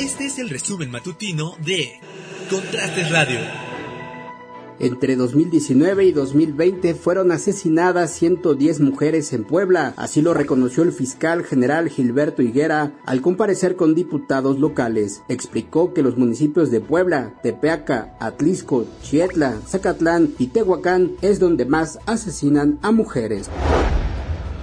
Este es el resumen matutino de Contrastes Radio. Entre 2019 y 2020 fueron asesinadas 110 mujeres en Puebla, así lo reconoció el fiscal general Gilberto Higuera al comparecer con diputados locales. Explicó que los municipios de Puebla, Tepeaca, Atlisco, Chietla, Zacatlán y Tehuacán es donde más asesinan a mujeres.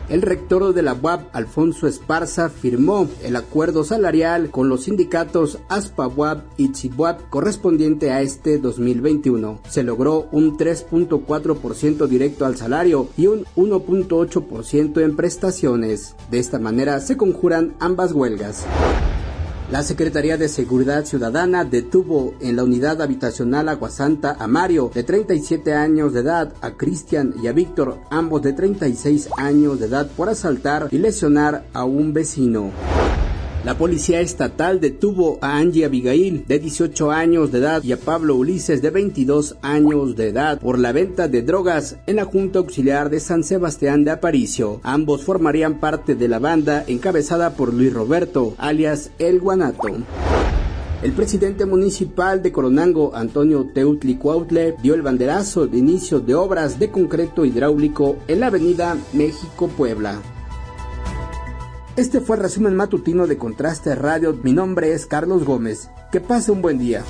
El rector de la UAP, Alfonso Esparza, firmó el acuerdo salarial con los sindicatos ASPA UAP y CHIBUAP correspondiente a este 2021. Se logró un 3.4% directo al salario y un 1.8% en prestaciones. De esta manera se conjuran ambas huelgas. La Secretaría de Seguridad Ciudadana detuvo en la unidad habitacional Aguasanta a Mario, de 37 años de edad, a Cristian y a Víctor, ambos de 36 años de edad, por asaltar y lesionar a un vecino. La policía estatal detuvo a Angie Abigail, de 18 años de edad, y a Pablo Ulises, de 22 años de edad, por la venta de drogas en la Junta Auxiliar de San Sebastián de Aparicio. Ambos formarían parte de la banda encabezada por Luis Roberto, alias El Guanato. El presidente municipal de Coronango, Antonio Teutli Cuautle, dio el banderazo de inicio de obras de concreto hidráulico en la avenida México-Puebla. Este fue el resumen matutino de Contraste Radio. Mi nombre es Carlos Gómez. Que pase un buen día.